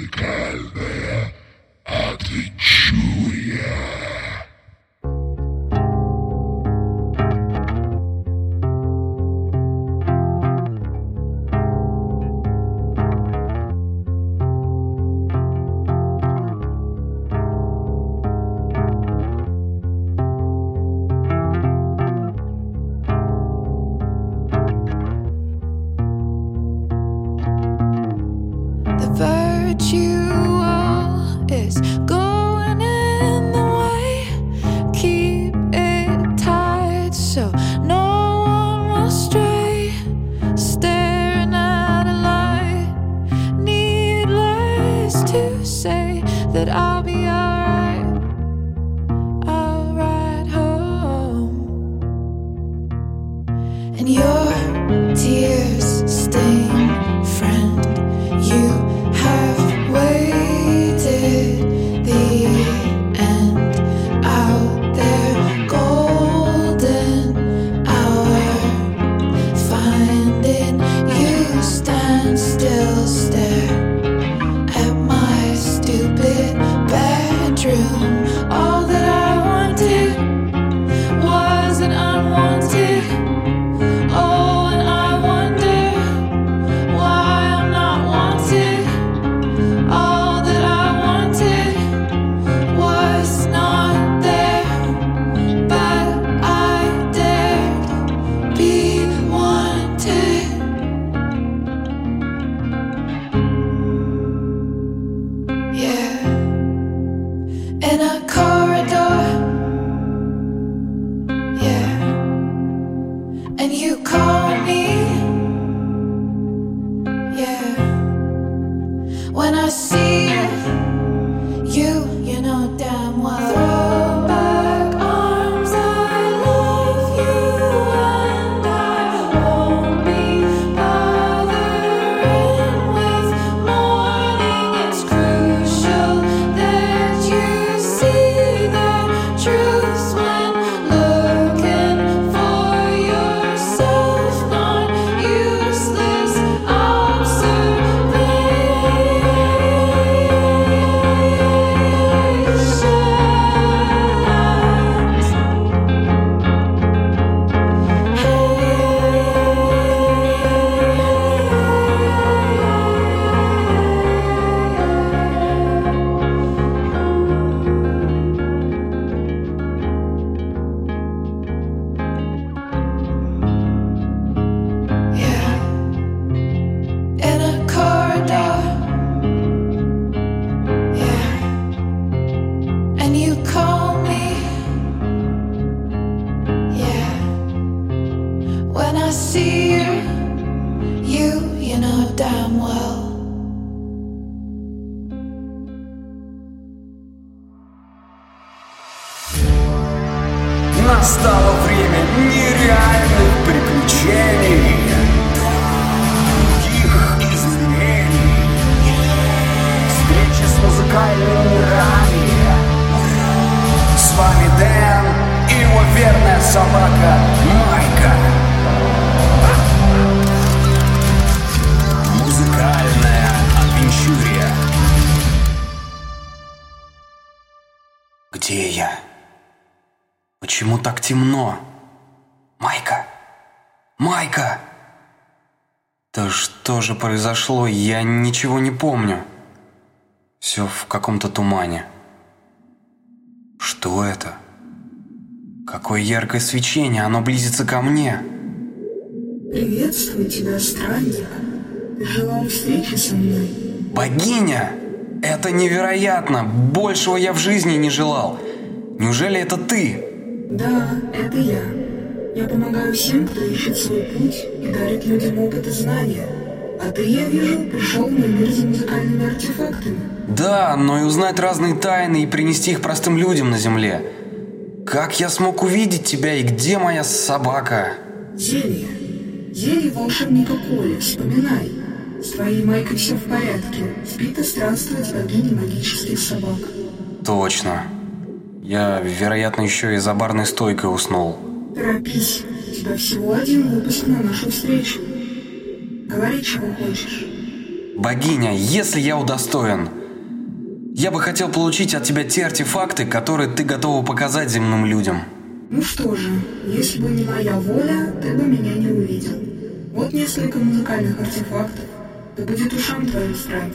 musical there at the to say that I'll be alright. I'll ride home. And your так темно? Майка! Майка! Да что же произошло? Я ничего не помню. Все в каком-то тумане. Что это? Какое яркое свечение, оно близится ко мне. Приветствую тебя, странник. Ты желал встречи со мной. Богиня! Это невероятно! Большего я в жизни не желал. Неужели это ты? Да, это я. Я помогаю всем, кто ищет свой путь и дарит людям опыт и знания. А ты, я вижу, пришел в мой мир за музыкальными артефактами. Да, но и узнать разные тайны и принести их простым людям на земле. Как я смог увидеть тебя и где моя собака? Зелье. Зелье волшебника Коли, вспоминай. С твоей Майкой все в порядке. Спит и странствует богиня магических собак. Точно. Я, вероятно, еще и за барной стойкой уснул. Торопись. У тебя всего один выпуск на нашу встречу. Говори, чего хочешь. Богиня, если я удостоен, я бы хотел получить от тебя те артефакты, которые ты готова показать земным людям. Ну что же, если бы не моя воля, ты бы меня не увидел. Вот несколько музыкальных артефактов. Да будет ушам твоим странник.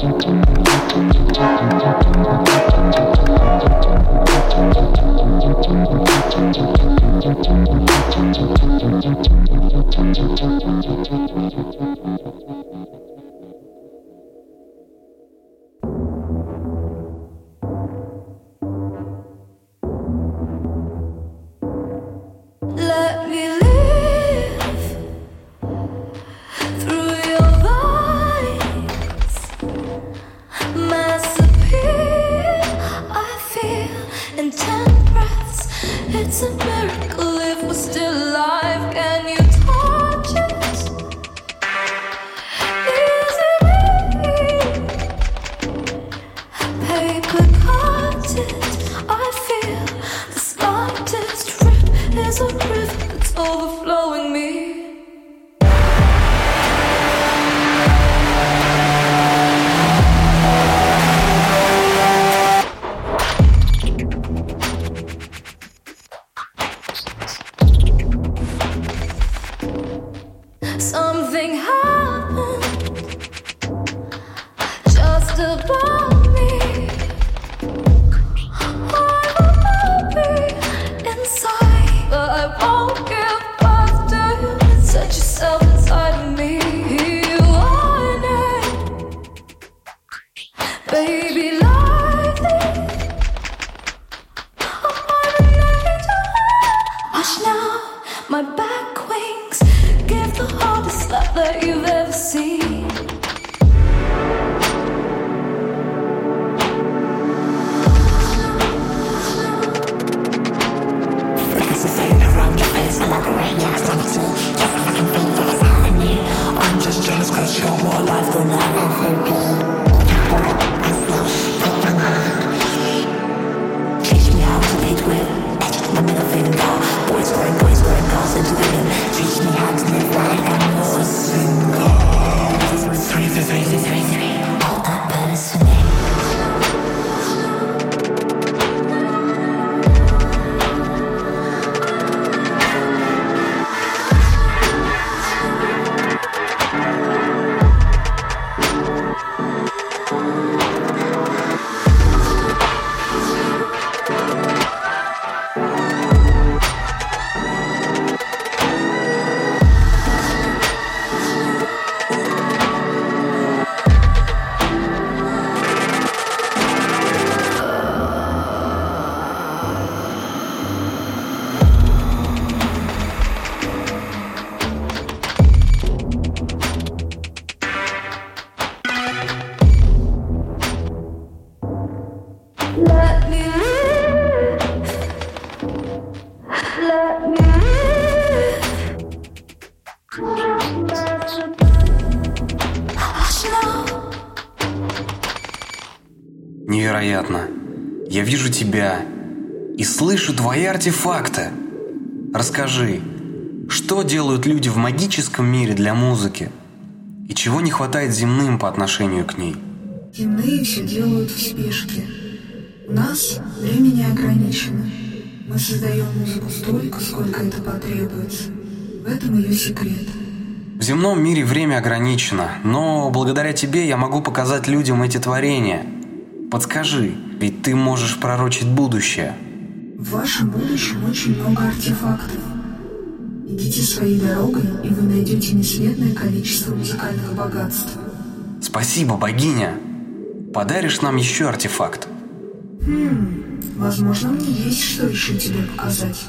Thank you. Тебя и слышу твои артефакты. Расскажи, что делают люди в магическом мире для музыки? И чего не хватает земным по отношению к ней? Земные все делают в спешке. У нас время не ограничено. Мы создаем музыку столько, сколько это потребуется. В этом ее секрет. В земном мире время ограничено, но благодаря тебе я могу показать людям эти творения. Подскажи, ведь ты можешь пророчить будущее. В вашем будущем очень много артефактов. Идите своей дорогой, и вы найдете несметное количество музыкальных богатств. Спасибо, богиня. Подаришь нам еще артефакт? Хм, возможно, мне есть что еще тебе показать.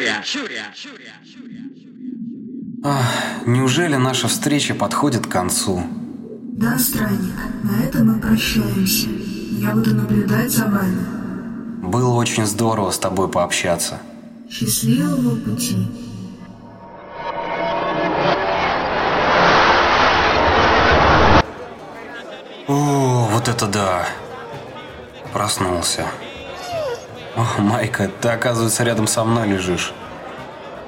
Хачатуря. Ах, неужели наша встреча подходит к концу? Да, странник, на этом мы прощаемся. Я буду наблюдать за вами. Было очень здорово с тобой пообщаться. Счастливого пути. О, вот это да. Проснулся. Майка, ты, оказывается, рядом со мной лежишь.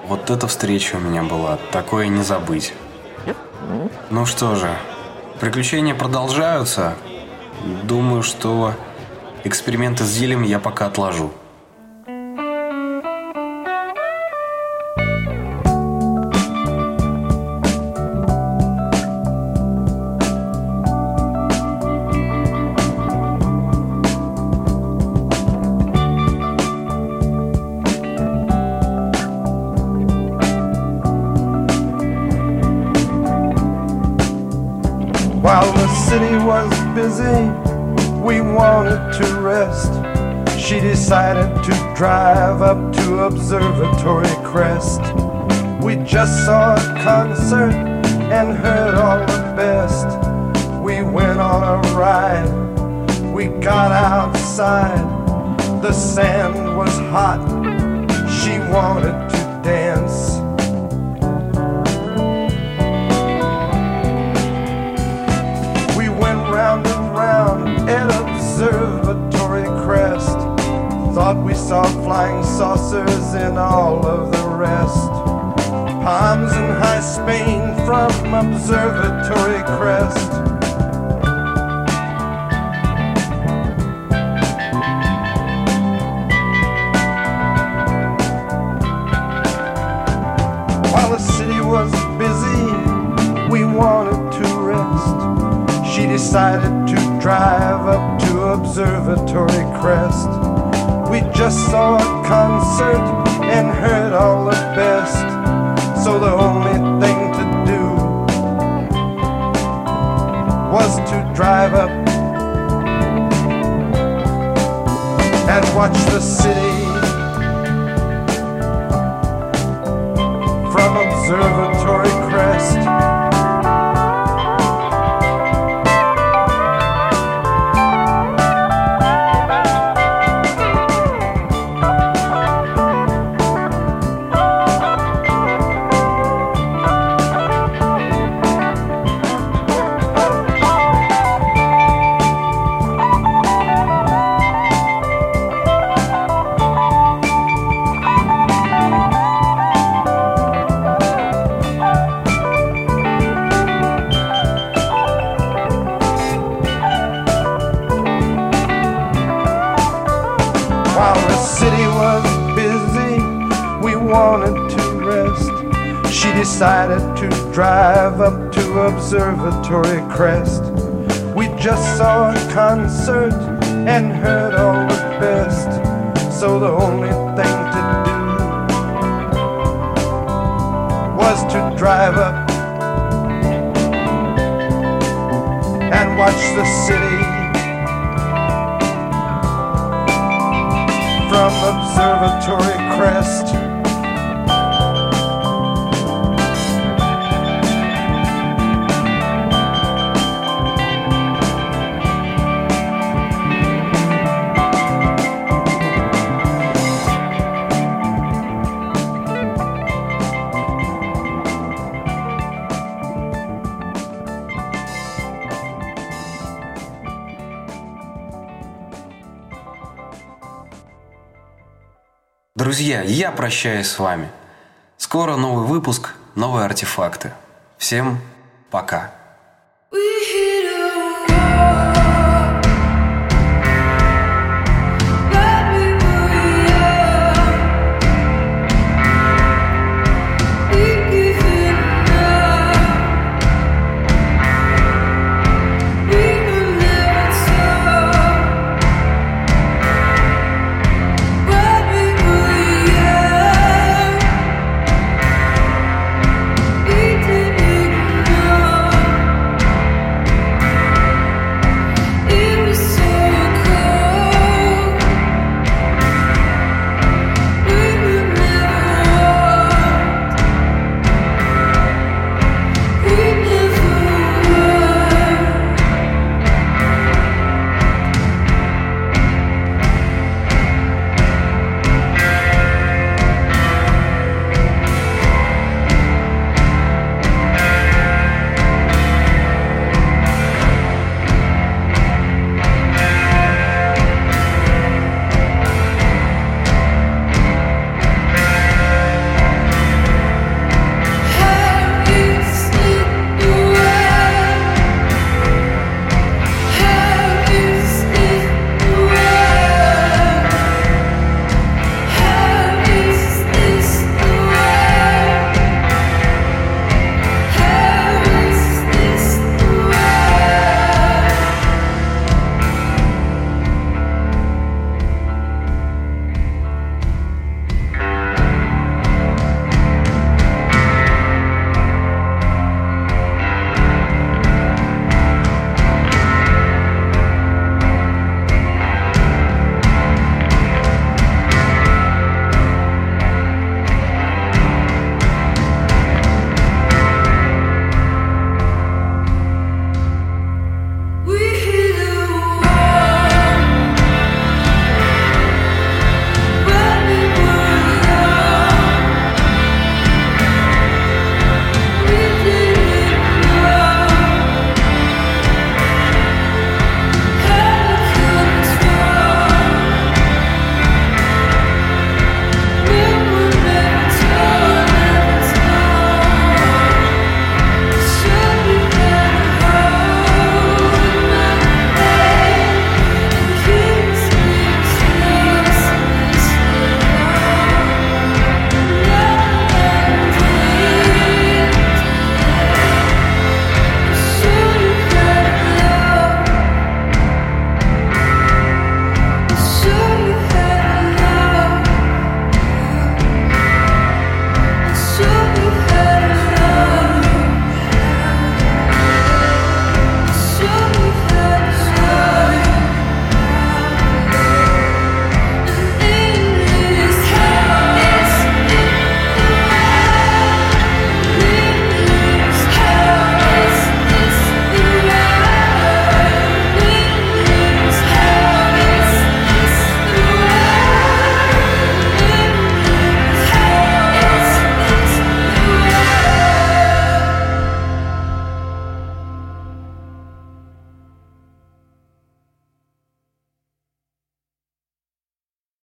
Вот эта встреча у меня была, такое не забыть. Ну что же, приключения продолжаются. Думаю, что эксперименты с зельем я пока отложу. We wanted to rest. She decided to drive up to Observatory Crest. We just saw a concert and heard all the best. We went on a ride, we got outside. The sand was hot, she wanted to dance. Saw flying saucers and all of the rest. Palms in high Spain from Observatory Crest. While the city was busy, we wanted to rest. She decided to drive up to Observatory Crest. We just saw a concert and heard all the best. So the only thing to do was to drive up and watch the city from Observatory Crest. Drive up to Observatory Crest. We just saw a concert and heard all the best. So the only thing to do was to drive up and watch the city from Observatory Crest. Друзья, я прощаюсь с вами. Скоро новый выпуск, новые артефакты. Всем пока. We hit